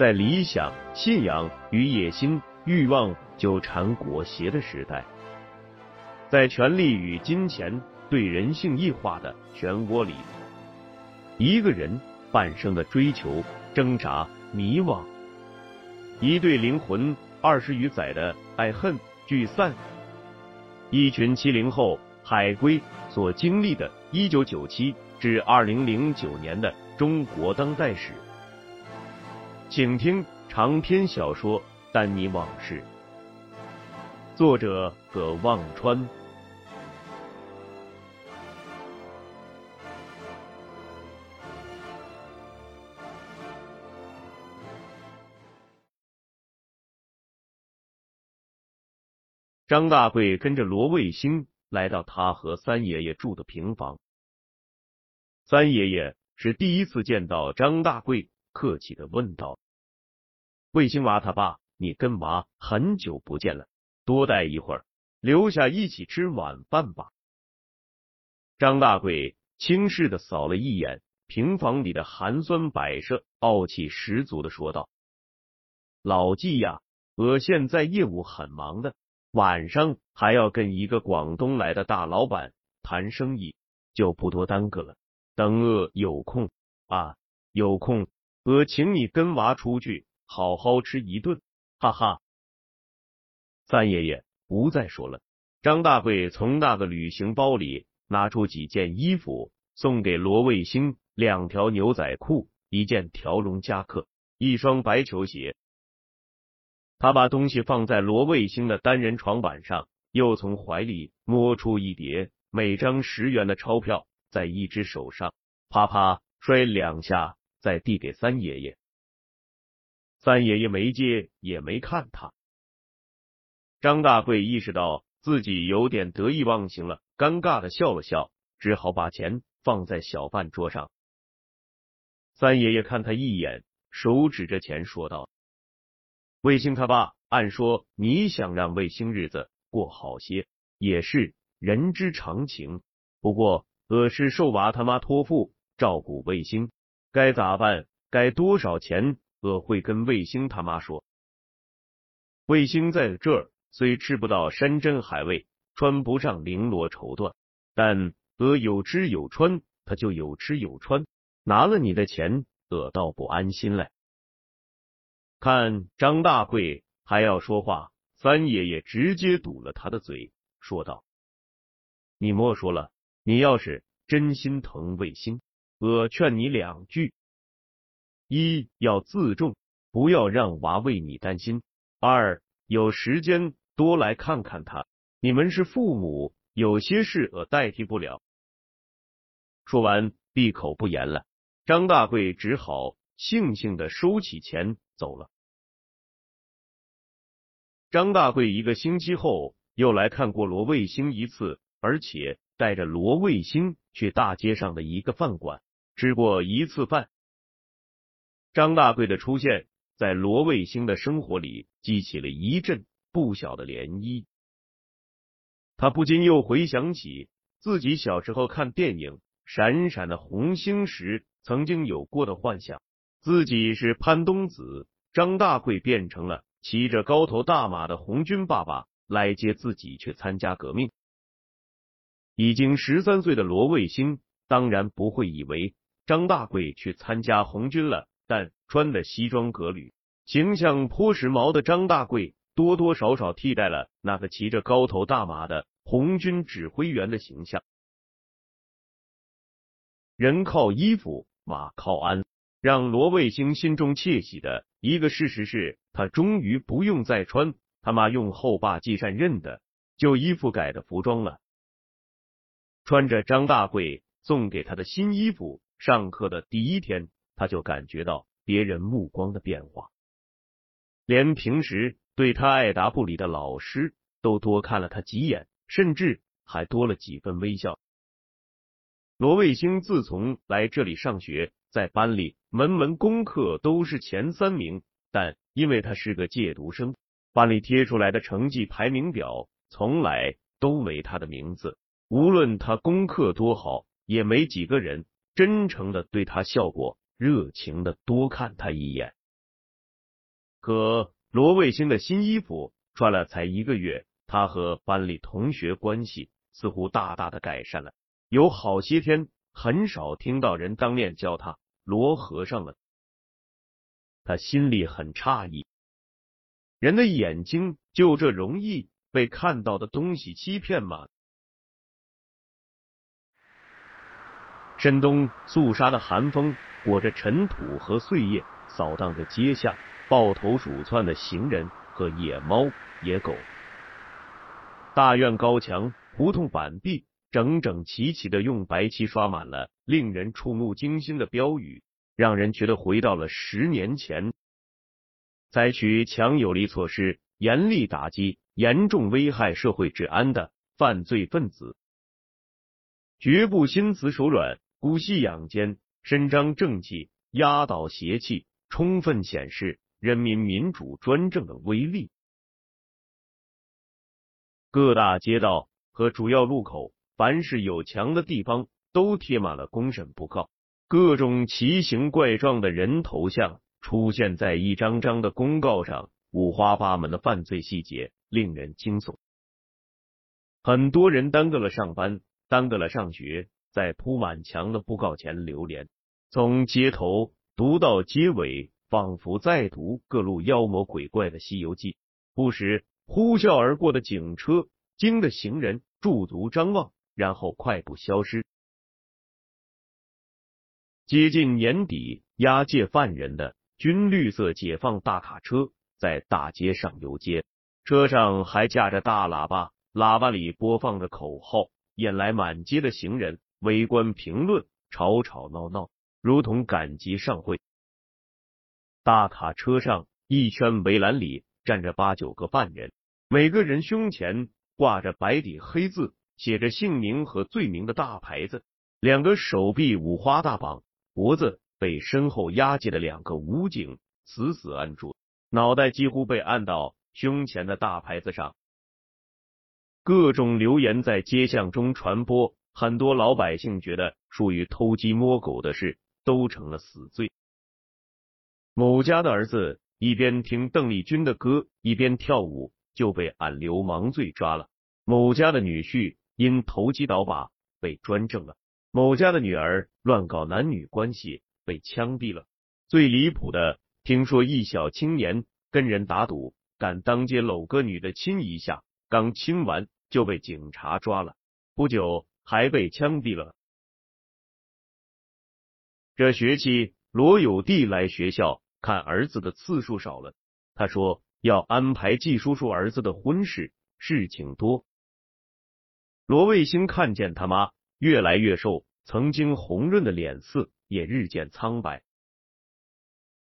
在理想、信仰与野心、欲望纠缠裹挟的时代，在权力与金钱对人性异化的漩涡里。一个人半生的追求、挣扎、迷惘，一对灵魂二十余载的爱恨聚散，一群七零后海归所经历的一九九七至二零零九年的中国当代史，请听长篇小说《丹尼往事》，作者葛望川。张大贵跟着罗卫星来到他和三爷爷住的平房。三爷爷是第一次见到张大贵，客气的问道：“卫星娃他爸，你跟娃很久不见了，多待一会儿，留下一起吃晚饭吧。”张大贵轻视的扫了一眼平房里的寒酸摆设，傲气十足的说道：“老季呀，我现在业务很忙的。”晚上还要跟一个广东来的大老板谈生意，就不多耽搁了。等我有空啊，有空我请你跟娃出去好好吃一顿，哈哈。三爷爷不再说了。张大贵从那个旅行包里拿出几件衣服，送给罗卫星：两条牛仔裤，一件条绒夹克，一双白球鞋。他把东西放在罗卫星的单人床板上，又从怀里摸出一叠每张十元的钞票，在一只手上啪啪摔两下，再递给三爷爷。三爷爷没接，也没看他。张大贵意识到自己有点得意忘形了，尴尬的笑了笑，只好把钱放在小饭桌上。三爷爷看他一眼，手指着钱说道。卫星他爸，按说你想让卫星日子过好些，也是人之常情。不过我是受娃他妈托付照顾卫星，该咋办？该多少钱？我会跟卫星他妈说。卫星在这儿虽吃不到山珍海味，穿不上绫罗绸缎，但我有吃有穿，他就有吃有穿。拿了你的钱，我倒不安心嘞。看张大贵还要说话，三爷爷直接堵了他的嘴，说道：“你莫说了，你要是真心疼卫星，我劝你两句：一要自重，不要让娃为你担心；二有时间多来看看他。你们是父母，有些事我代替不了。”说完，闭口不言了。张大贵只好悻悻的收起钱。走了。张大贵一个星期后又来看过罗卫星一次，而且带着罗卫星去大街上的一个饭馆吃过一次饭。张大贵的出现在罗卫星的生活里激起了一阵不小的涟漪。他不禁又回想起自己小时候看电影《闪闪的红星》时曾经有过的幻想。自己是潘冬子，张大贵变成了骑着高头大马的红军爸爸来接自己去参加革命。已经十三岁的罗卫星当然不会以为张大贵去参加红军了，但穿的西装革履、形象颇时髦的张大贵多多少少替代了那个骑着高头大马的红军指挥员的形象。人靠衣服，马靠鞍。让罗卫星心中窃喜的一个事实是，他终于不用再穿他妈用后爸系善任的旧衣服改的服装了。穿着张大贵送给他的新衣服，上课的第一天，他就感觉到别人目光的变化，连平时对他爱答不理的老师都多看了他几眼，甚至还多了几分微笑。罗卫星自从来这里上学，在班里门门功课都是前三名，但因为他是个借读生，班里贴出来的成绩排名表从来都没他的名字。无论他功课多好，也没几个人真诚的对他笑过，热情的多看他一眼。可罗卫星的新衣服穿了才一个月，他和班里同学关系似乎大大的改善了。有好些天，很少听到人当面叫他罗和尚了。他心里很诧异，人的眼睛就这容易被看到的东西欺骗吗？深冬肃杀的寒风裹着尘土和碎叶，扫荡着街巷抱头鼠窜的行人和野猫、野狗。大院高墙、胡同板壁。整整齐齐的用白漆刷满了令人触目惊心的标语，让人觉得回到了十年前。采取强有力措施，严厉打击严重危害社会治安的犯罪分子，绝不心慈手软、姑息养奸，伸张正气，压倒邪气，充分显示人民民主专政的威力。各大街道和主要路口。凡是有墙的地方，都贴满了公审布告，各种奇形怪状的人头像出现在一张张的公告上，五花八门的犯罪细节令人惊悚。很多人耽搁了上班，耽搁了上学，在铺满墙的布告前流连，从街头读到街尾，仿佛在读各路妖魔鬼怪的《西游记》。不时呼啸而过的警车惊得行人驻足张望。然后快步消失。接近年底，押解犯人的军绿色解放大卡车在大街上游街，车上还架着大喇叭，喇叭里播放着口号，引来满街的行人围观评论，吵吵闹闹，如同赶集上会。大卡车上一圈围栏里站着八九个犯人，每个人胸前挂着白底黑字。写着姓名和罪名的大牌子，两个手臂五花大绑，脖子被身后押解的两个武警死死按住，脑袋几乎被按到胸前的大牌子上。各种流言在街巷中传播，很多老百姓觉得属于偷鸡摸狗的事都成了死罪。某家的儿子一边听邓丽君的歌一边跳舞，就被按流氓罪抓了。某家的女婿。因投机倒把被专政了，某家的女儿乱搞男女关系被枪毙了。最离谱的，听说一小青年跟人打赌，敢当街搂个女的亲一下，刚亲完就被警察抓了，不久还被枪毙了。这学期罗有弟来学校看儿子的次数少了，他说要安排季叔叔儿子的婚事，事情多。罗卫星看见他妈越来越瘦，曾经红润的脸色也日渐苍白。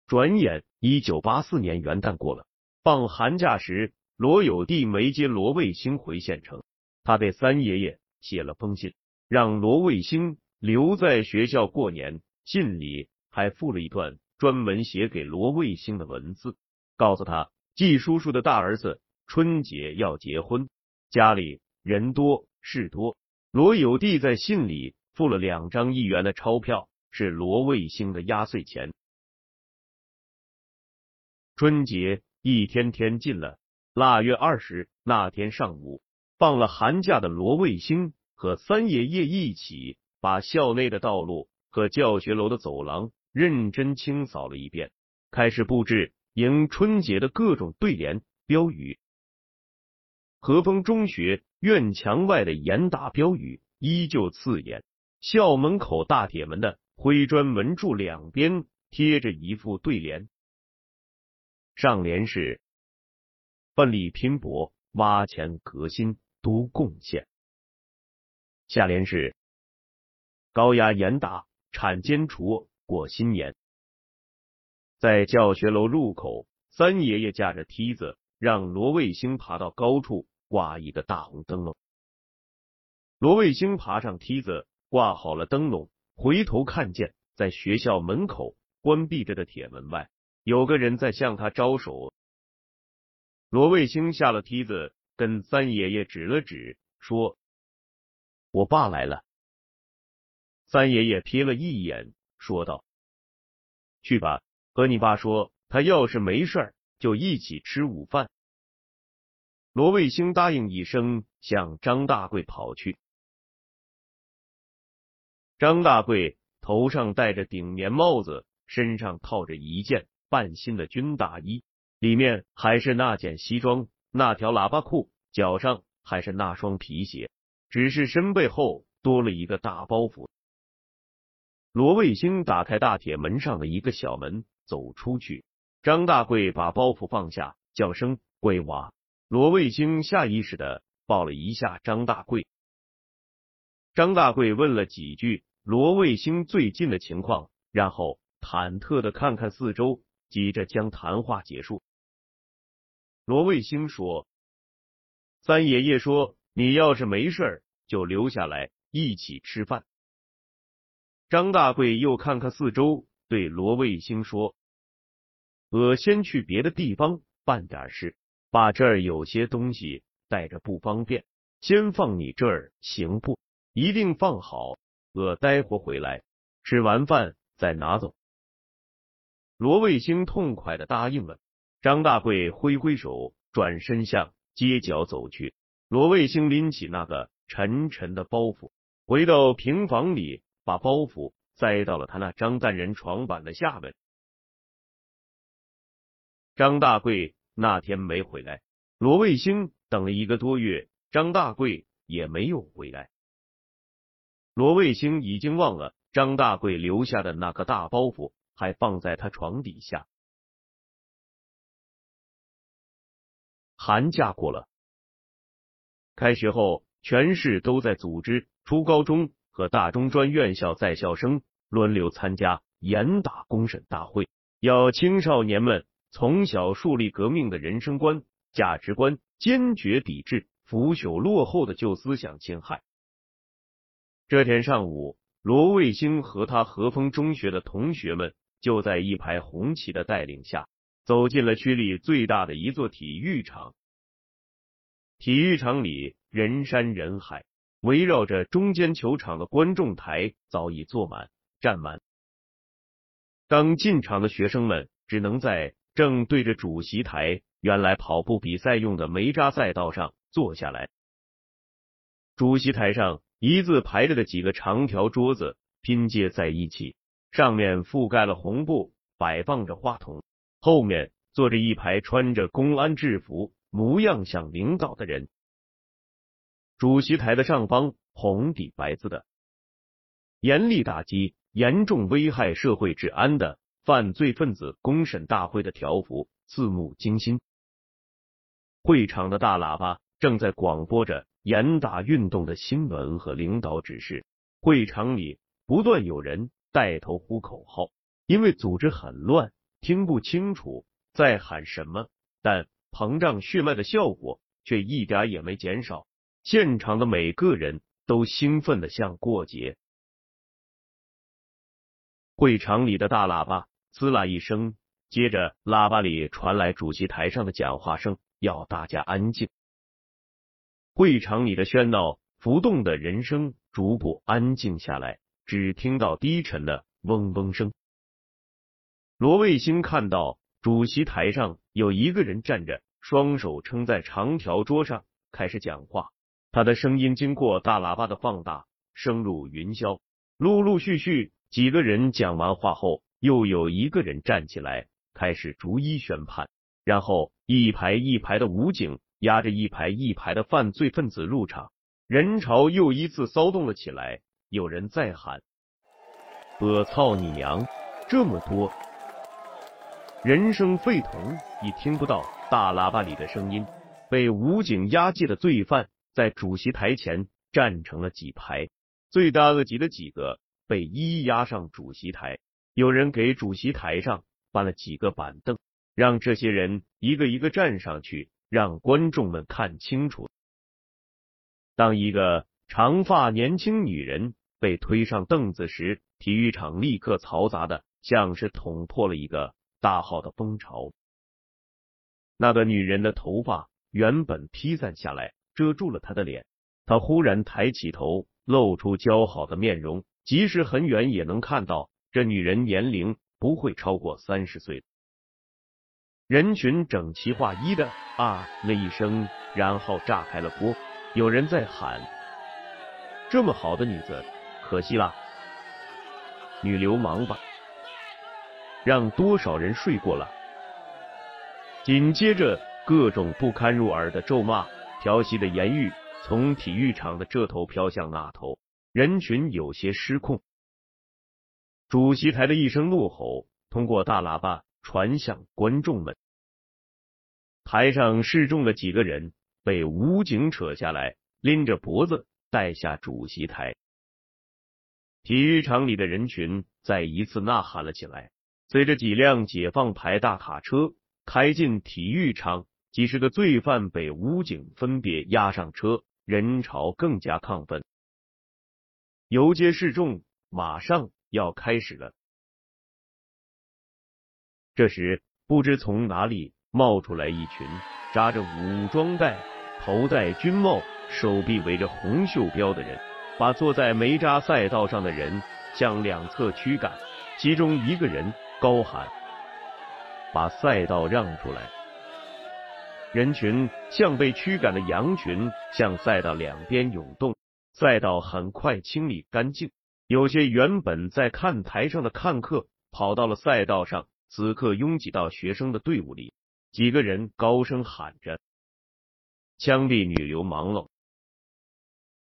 转眼，一九八四年元旦过了，放寒假时，罗有弟没接罗卫星回县城，他被三爷爷写了封信，让罗卫星留在学校过年。信里还附了一段专门写给罗卫星的文字，告诉他季叔叔的大儿子春节要结婚，家里人多。事多，罗有弟在信里付了两张一元的钞票，是罗卫星的压岁钱。春节一天天近了，腊月二十那天上午，放了寒假的罗卫星和三爷爷一起把校内的道路和教学楼的走廊认真清扫了一遍，开始布置迎春节的各种对联标语。和风中学。院墙外的严打标语依旧刺眼，校门口大铁门的灰砖门柱两边贴着一副对联，上联是“奋力拼搏，挖潜革新，多贡献”，下联是“高压严打，铲奸除过新年。在教学楼入口，三爷爷架着梯子，让罗卫星爬到高处挂一个大红灯笼。罗卫星爬上梯子，挂好了灯笼，回头看见在学校门口关闭着的铁门外，有个人在向他招手。罗卫星下了梯子，跟三爷爷指了指，说：“我爸来了。”三爷爷瞥了一眼，说道：“去吧，和你爸说，他要是没事儿，就一起吃午饭。”罗卫星答应一声，向张大贵跑去。张大贵头上戴着顶棉帽子，身上套着一件半新的军大衣，里面还是那件西装、那条喇叭裤，脚上还是那双皮鞋，只是身背后多了一个大包袱。罗卫星打开大铁门上的一个小门，走出去。张大贵把包袱放下，叫声“贵娃”。罗卫星下意识的抱了一下张大贵。张大贵问了几句。罗卫星最近的情况，然后忐忑的看看四周，急着将谈话结束。罗卫星说：“三爷爷说，你要是没事儿，就留下来一起吃饭。”张大贵又看看四周，对罗卫星说：“我先去别的地方办点事，把这儿有些东西带着不方便，先放你这儿行不？一定放好。”我待会回来，吃完饭再拿走。罗卫星痛快的答应了。张大贵挥挥手，转身向街角走去。罗卫星拎起那个沉沉的包袱，回到平房里，把包袱塞到了他那张单人床板的下面。张大贵那天没回来，罗卫星等了一个多月，张大贵也没有回来。罗卫星已经忘了张大贵留下的那个大包袱还放在他床底下。寒假过了，开学后，全市都在组织初高中和大中专院校在校生轮流参加严打公审大会，要青少年们从小树立革命的人生观、价值观，坚决抵制腐朽落后的旧思想侵害。这天上午，罗卫星和他和风中学的同学们就在一排红旗的带领下，走进了区里最大的一座体育场。体育场里人山人海，围绕着中间球场的观众台早已坐满、站满。刚进场的学生们只能在正对着主席台、原来跑步比赛用的煤渣赛道上坐下来。主席台上。一字排着的几个长条桌子拼接在一起，上面覆盖了红布，摆放着话筒，后面坐着一排穿着公安制服、模样像领导的人。主席台的上方红底白字的“严厉打击严重危害社会治安的犯罪分子公审大会”的条幅字目惊心。会场的大喇叭正在广播着。严打运动的新闻和领导指示，会场里不断有人带头呼口号，因为组织很乱，听不清楚在喊什么，但膨胀血脉的效果却一点也没减少。现场的每个人都兴奋的像过节。会场里的大喇叭滋啦一声，接着喇叭里传来主席台上的讲话声，要大家安静。会场里的喧闹、浮动的人声逐步安静下来，只听到低沉的嗡嗡声。罗卫星看到主席台上有一个人站着，双手撑在长条桌上，开始讲话。他的声音经过大喇叭的放大，声入云霄。陆陆续续几个人讲完话后，又有一个人站起来，开始逐一宣判。然后一排一排的武警。压着一排一排的犯罪分子入场，人潮又一次骚动了起来。有人在喊：“我操你娘！”这么多，人声沸腾，已听不到大喇叭里的声音。被武警押解的罪犯在主席台前站成了几排，罪大恶极的几个被一一押上主席台，有人给主席台上搬了几个板凳，让这些人一个一个站上去，让观众们看清楚。当一个长发年轻女人被推上凳子时，体育场立刻嘈杂的像是捅破了一个大号的风潮。那个女人的头发原本披散下来，遮住了她的脸。她忽然抬起头，露出姣好的面容，即使很远也能看到这女人年龄不会超过三十岁。人群整齐划一的啊了一声，然后炸开了锅。有人在喊：“这么好的女子，可惜了，女流氓吧，让多少人睡过了。”紧接着，各种不堪入耳的咒骂、调戏的言语从体育场的这头飘向那头，人群有些失控。主席台的一声怒吼通过大喇叭传向观众们，台上示众的几个人。被武警扯下来，拎着脖子带下主席台。体育场里的人群再一次呐喊了起来。随着几辆解放牌大卡车开进体育场，几十个罪犯被武警分别押上车，人潮更加亢奋。游街示众马上要开始了。这时，不知从哪里冒出来一群扎着武装带。头戴军帽、手臂围着红袖标的人，把坐在煤渣赛道上的人向两侧驱赶。其中一个人高喊：“把赛道让出来！”人群像被驱赶的羊群，向赛道两边涌动。赛道很快清理干净，有些原本在看台上的看客跑到了赛道上，此刻拥挤到学生的队伍里。几个人高声喊着。枪毙女流氓了！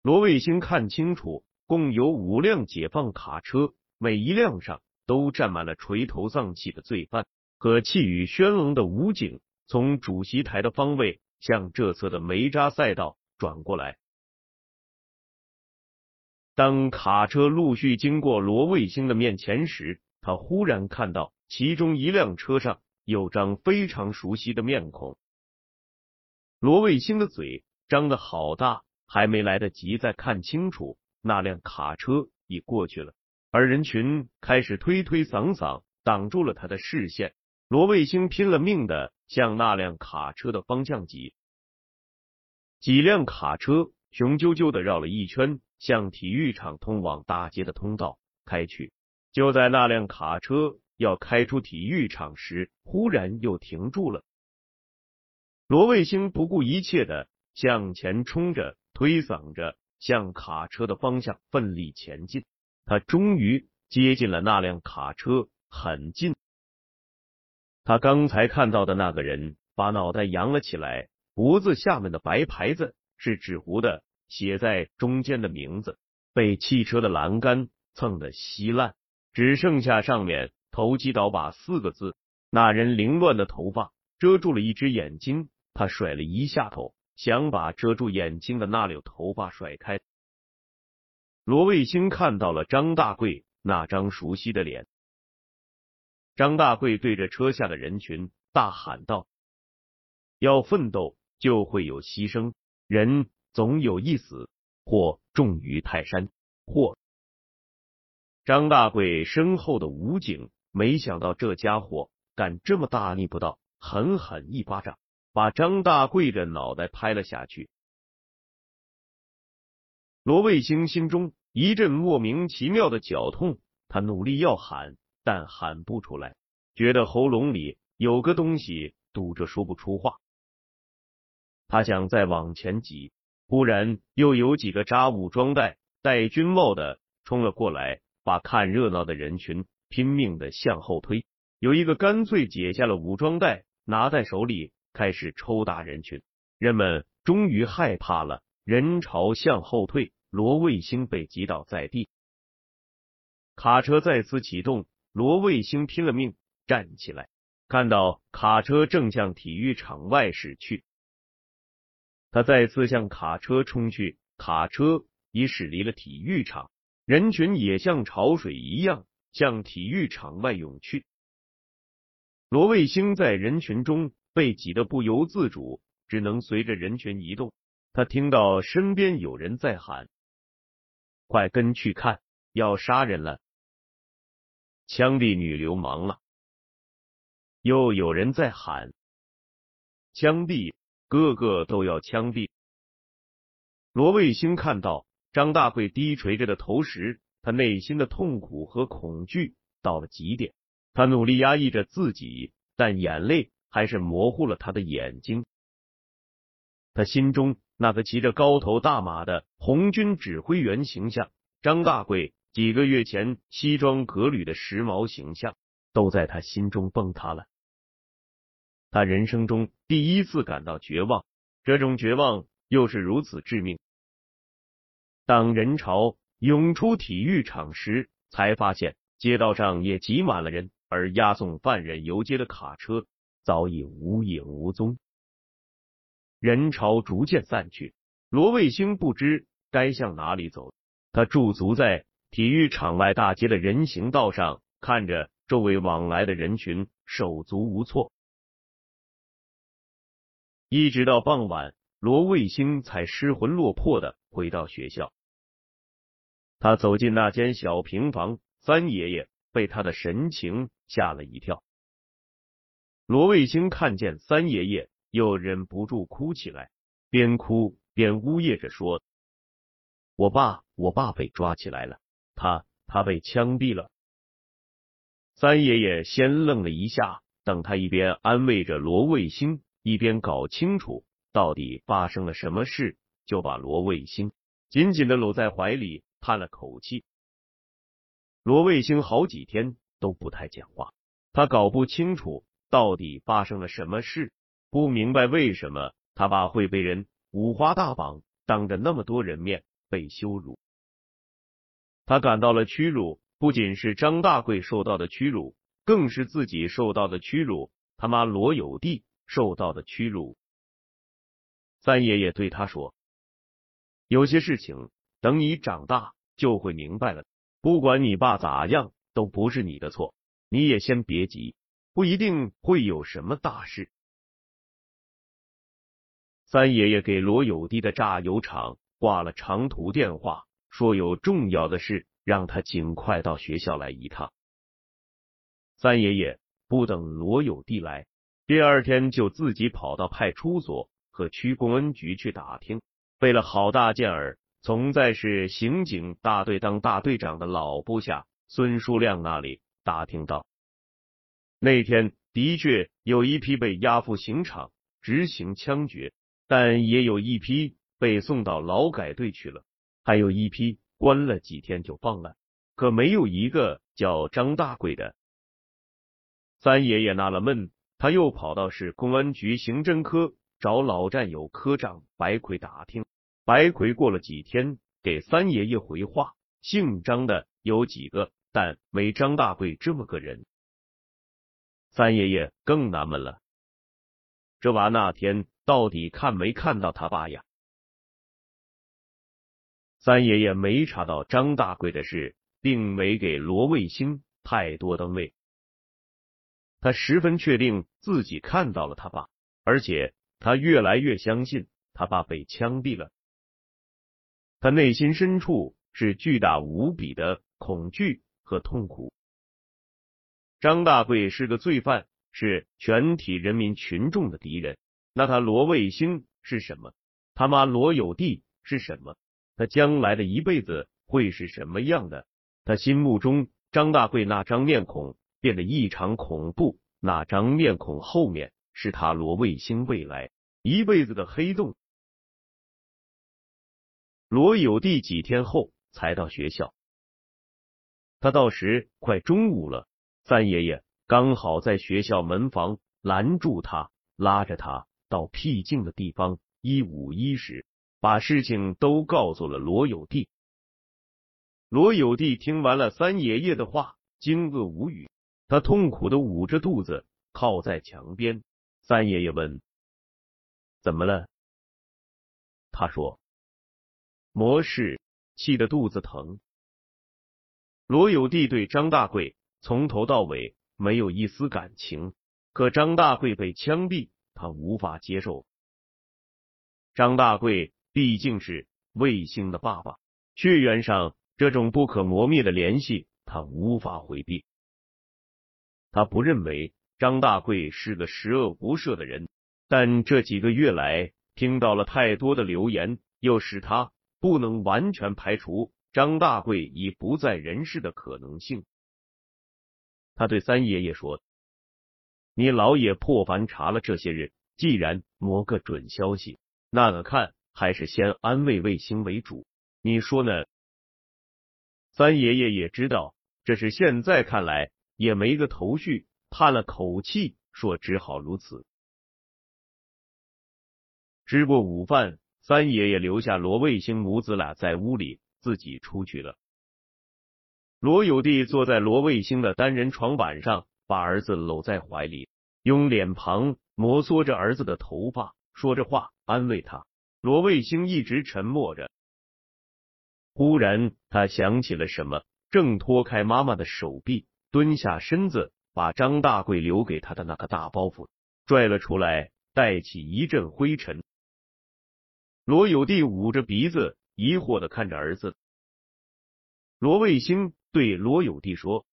罗卫星看清楚，共有五辆解放卡车，每一辆上都站满了垂头丧气的罪犯和气宇轩昂的武警。从主席台的方位向这侧的煤渣赛道转过来。当卡车陆续经过罗卫星的面前时，他忽然看到其中一辆车上有张非常熟悉的面孔。罗卫星的嘴张得好大，还没来得及再看清楚，那辆卡车已过去了，而人群开始推推搡搡，挡住了他的视线。罗卫星拼了命的向那辆卡车的方向挤，几辆卡车雄赳赳的绕了一圈，向体育场通往大街的通道开去。就在那辆卡车要开出体育场时，忽然又停住了。罗卫星不顾一切的向前冲着，推搡着，向卡车的方向奋力前进。他终于接近了那辆卡车，很近。他刚才看到的那个人把脑袋扬了起来，脖子下面的白牌子是纸糊的，写在中间的名字被汽车的栏杆蹭得稀烂，只剩下上面“投机倒把”四个字。那人凌乱的头发遮住了一只眼睛。他甩了一下头，想把遮住眼睛的那绺头发甩开。罗卫星看到了张大贵那张熟悉的脸。张大贵对着车下的人群大喊道：“要奋斗，就会有牺牲，人总有一死，或重于泰山，或……”张大贵身后的武警没想到这家伙敢这么大逆不道，狠狠一巴掌。把张大贵的脑袋拍了下去。罗卫星心中一阵莫名其妙的绞痛，他努力要喊，但喊不出来，觉得喉咙里有个东西堵着，说不出话。他想再往前挤，忽然又有几个扎武装带、戴军帽的冲了过来，把看热闹的人群拼命的向后推。有一个干脆解下了武装带，拿在手里。开始抽打人群，人们终于害怕了，人潮向后退，罗卫星被击倒在地。卡车再次启动，罗卫星拼了命站起来，看到卡车正向体育场外驶去，他再次向卡车冲去，卡车已驶离了体育场。人群也像潮水一样向体育场外涌去。罗卫星在人群中被挤得不由自主，只能随着人群移动。他听到身边有人在喊：“快跟去看，要杀人了！枪毙女流氓了！”又有人在喊：“枪毙，个个都要枪毙！”罗卫星看到张大贵低垂着的头时，他内心的痛苦和恐惧到了极点。他努力压抑着自己，但眼泪还是模糊了他的眼睛。他心中那个骑着高头大马的红军指挥员形象，张大贵几个月前西装革履的时髦形象，都在他心中崩塌了。他人生中第一次感到绝望，这种绝望。又是如此致命。当人潮涌出体育场时，才发现街道上也挤满了人，而押送犯人游街的卡车早已无影无踪。人潮逐渐散去，罗卫星不知该向哪里走。他驻足在体育场外大街的人行道上，看着周围往来的人群，手足无措。一直到傍晚。罗卫星才失魂落魄的回到学校。他走进那间小平房，三爷爷被他的神情吓了一跳。罗卫星看见三爷爷，又忍不住哭起来，边哭边呜咽着说：“我爸，我爸被抓起来了，他他被枪毙了。”三爷爷先愣了一下，等他一边安慰着罗卫星，一边搞清楚。到底发生了什么事？就把罗卫星紧紧的搂在怀里，叹了口气。罗卫星好几天都不太讲话，他搞不清楚到底发生了什么事，不明白为什么他爸会被人五花大绑，当着那么多人面被羞辱。他感到了屈辱，不仅是张大贵受到的屈辱，更是自己受到的屈辱，他妈罗有弟受到的屈辱。三爷爷对他说：“有些事情等你长大就会明白了。不管你爸咋样，都不是你的错。你也先别急，不一定会有什么大事。”三爷爷给罗有弟的榨油厂挂了长途电话，说有重要的事让他尽快到学校来一趟。三爷爷不等罗有弟来，第二天就自己跑到派出所。和区公安局去打听，费了好大劲儿，从在是刑警大队当大队长的老部下孙书亮那里打听到，那天的确有一批被押赴刑场执行枪决，但也有一批被送到劳改队去了，还有一批关了几天就放了，可没有一个叫张大贵的。三爷爷纳了闷，他又跑到市公安局刑侦科。找老战友科长白奎打听，白奎过了几天给三爷爷回话，姓张的有几个，但没张大贵这么个人。三爷爷更纳闷了，这娃那天到底看没看到他爸呀？三爷爷没查到张大贵的事，并没给罗卫星太多的位，他十分确定自己看到了他爸，而且。他越来越相信他爸被枪毙了，他内心深处是巨大无比的恐惧和痛苦。张大贵是个罪犯，是全体人民群众的敌人。那他罗卫星是什么？他妈罗有弟是什么？他将来的一辈子会是什么样的？他心目中张大贵那张面孔变得异常恐怖，那张面孔后面。是他罗卫星未来一辈子的黑洞。罗有弟几天后才到学校，他到时快中午了，三爷爷刚好在学校门房拦住他，拉着他到僻静的地方一五一十把事情都告诉了罗有弟。罗有弟听完了三爷爷的话，惊愕无语，他痛苦的捂着肚子，靠在墙边。三爷爷问：“怎么了？”他说：“模式气得肚子疼。”罗有弟对张大贵从头到尾没有一丝感情，可张大贵被枪毙，他无法接受。张大贵毕竟是卫星的爸爸，血缘上这种不可磨灭的联系，他无法回避。他不认为张大贵是个十恶不赦的人，但这几个月来听到了太多的流言，又使他不能完全排除张大贵已不在人世的可能性。他对三爷爷说：“你老也破凡查了这些日，既然摸个准消息。”那个看还是先安慰卫星为主，你说呢？三爷爷也知道这是现在看来也没个头绪，叹了口气说：“只好如此。”吃过午饭，三爷爷留下罗卫星母子俩在屋里，自己出去了。罗有弟坐在罗卫星的单人床板上，把儿子搂在怀里，用脸庞摩挲着儿子的头发，说着话。安慰他，罗卫星一直沉默着。忽然，他想起了什么，正脱开妈妈的手臂，蹲下身子，把张大贵留给他的那个大包袱拽了出来，带起一阵灰尘。罗有弟捂着鼻子，疑惑的看着儿子。罗卫星对罗有弟说：“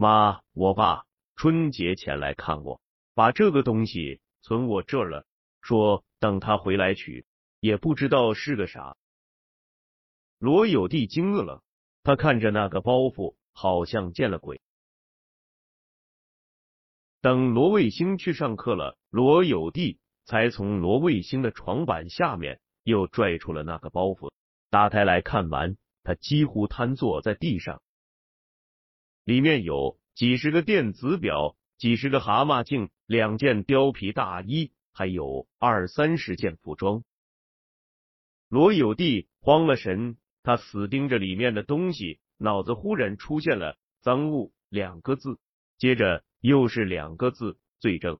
妈，我爸春节前来看我，把这个东西存我这儿了，说。”等他回来取，也不知道是个啥。罗有弟惊愕了，他看着那个包袱，好像见了鬼。等罗卫星去上课了，罗有弟才从罗卫星的床板下面又拽出了那个包袱，打开来看完，他几乎瘫坐在地上。里面有几十个电子表，几十个蛤蟆镜，两件貂皮大衣。还有二三十件服装，罗有弟慌了神，他死盯着里面的东西，脑子忽然出现了“赃物”两个字，接着又是两个字“罪证”。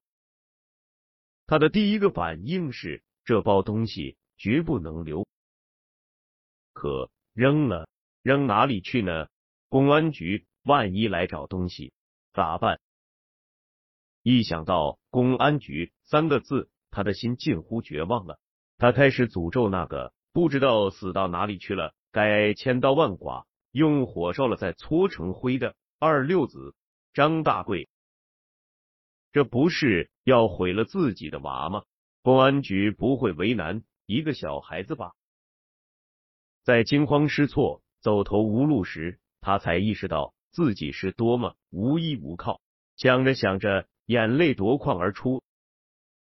他的第一个反应是这包东西绝不能留，可扔了，扔哪里去呢？公安局万一来找东西咋办？一想到公安局三个字，他的心近乎绝望了。他开始诅咒那个不知道死到哪里去了、该千刀万剐、用火烧了再搓成灰的二六子张大贵。这不是要毁了自己的娃吗？公安局不会为难一个小孩子吧？在惊慌失措、走投无路时，他才意识到自己是多么无依无靠。想着想着。眼泪夺眶而出。